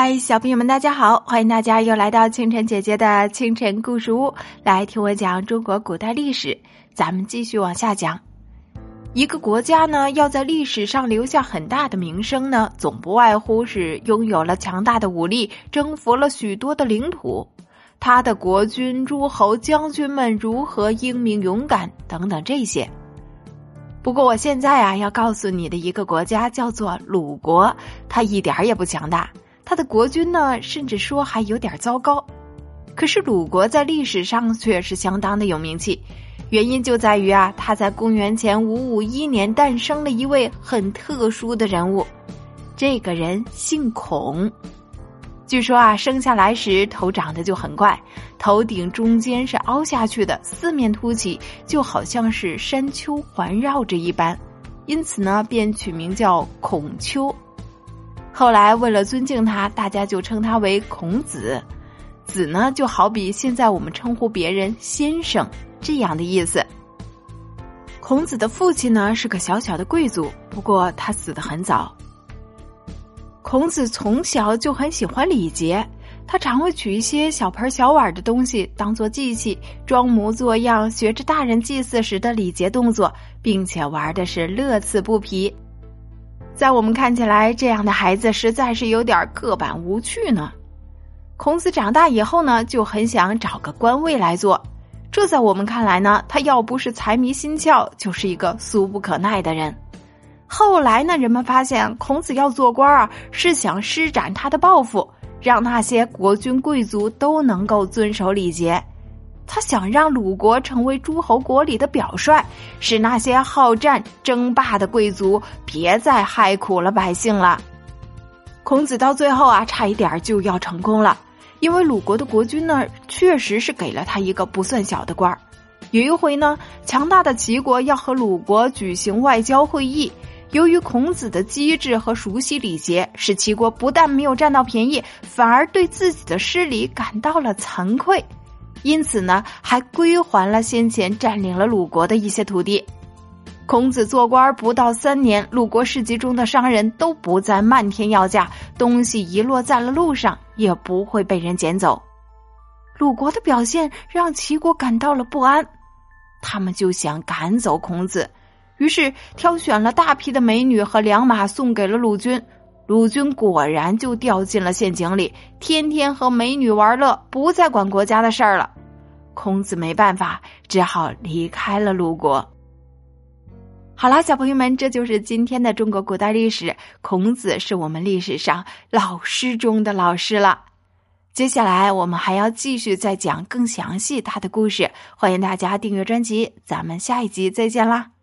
嗨，小朋友们，大家好！欢迎大家又来到清晨姐姐的清晨故事屋，来听我讲中国古代历史。咱们继续往下讲。一个国家呢，要在历史上留下很大的名声呢，总不外乎是拥有了强大的武力，征服了许多的领土，他的国君、诸侯、将军们如何英明勇敢等等这些。不过，我现在啊，要告诉你的一个国家叫做鲁国，它一点也不强大。他的国君呢，甚至说还有点糟糕。可是鲁国在历史上却是相当的有名气，原因就在于啊，他在公元前五五一年诞生了一位很特殊的人物，这个人姓孔。据说啊，生下来时头长得就很怪，头顶中间是凹下去的，四面凸起，就好像是山丘环绕着一般，因此呢，便取名叫孔丘。后来，为了尊敬他，大家就称他为孔子。子呢，就好比现在我们称呼别人先生这样的意思。孔子的父亲呢是个小小的贵族，不过他死得很早。孔子从小就很喜欢礼节，他常会取一些小盆小碗的东西当做祭器，装模作样学着大人祭祀时的礼节动作，并且玩的是乐此不疲。在我们看起来，这样的孩子实在是有点刻板无趣呢。孔子长大以后呢，就很想找个官位来做。这在我们看来呢，他要不是财迷心窍，就是一个俗不可耐的人。后来呢，人们发现孔子要做官啊，是想施展他的抱负，让那些国君贵族都能够遵守礼节。他想让鲁国成为诸侯国里的表率，使那些好战争霸的贵族别再害苦了百姓了。孔子到最后啊，差一点就要成功了，因为鲁国的国君呢，确实是给了他一个不算小的官儿。有一回呢，强大的齐国要和鲁国举行外交会议，由于孔子的机智和熟悉礼节，使齐国不但没有占到便宜，反而对自己的失礼感到了惭愧。因此呢，还归还了先前占领了鲁国的一些土地。孔子做官不到三年，鲁国市集中的商人都不再漫天要价，东西遗落在了路上也不会被人捡走。鲁国的表现让齐国感到了不安，他们就想赶走孔子，于是挑选了大批的美女和良马送给了鲁军。鲁军果然就掉进了陷阱里，天天和美女玩乐，不再管国家的事儿了。孔子没办法，只好离开了鲁国。好啦，小朋友们，这就是今天的中国古代历史。孔子是我们历史上老师中的老师了。接下来我们还要继续再讲更详细他的故事，欢迎大家订阅专辑，咱们下一集再见啦。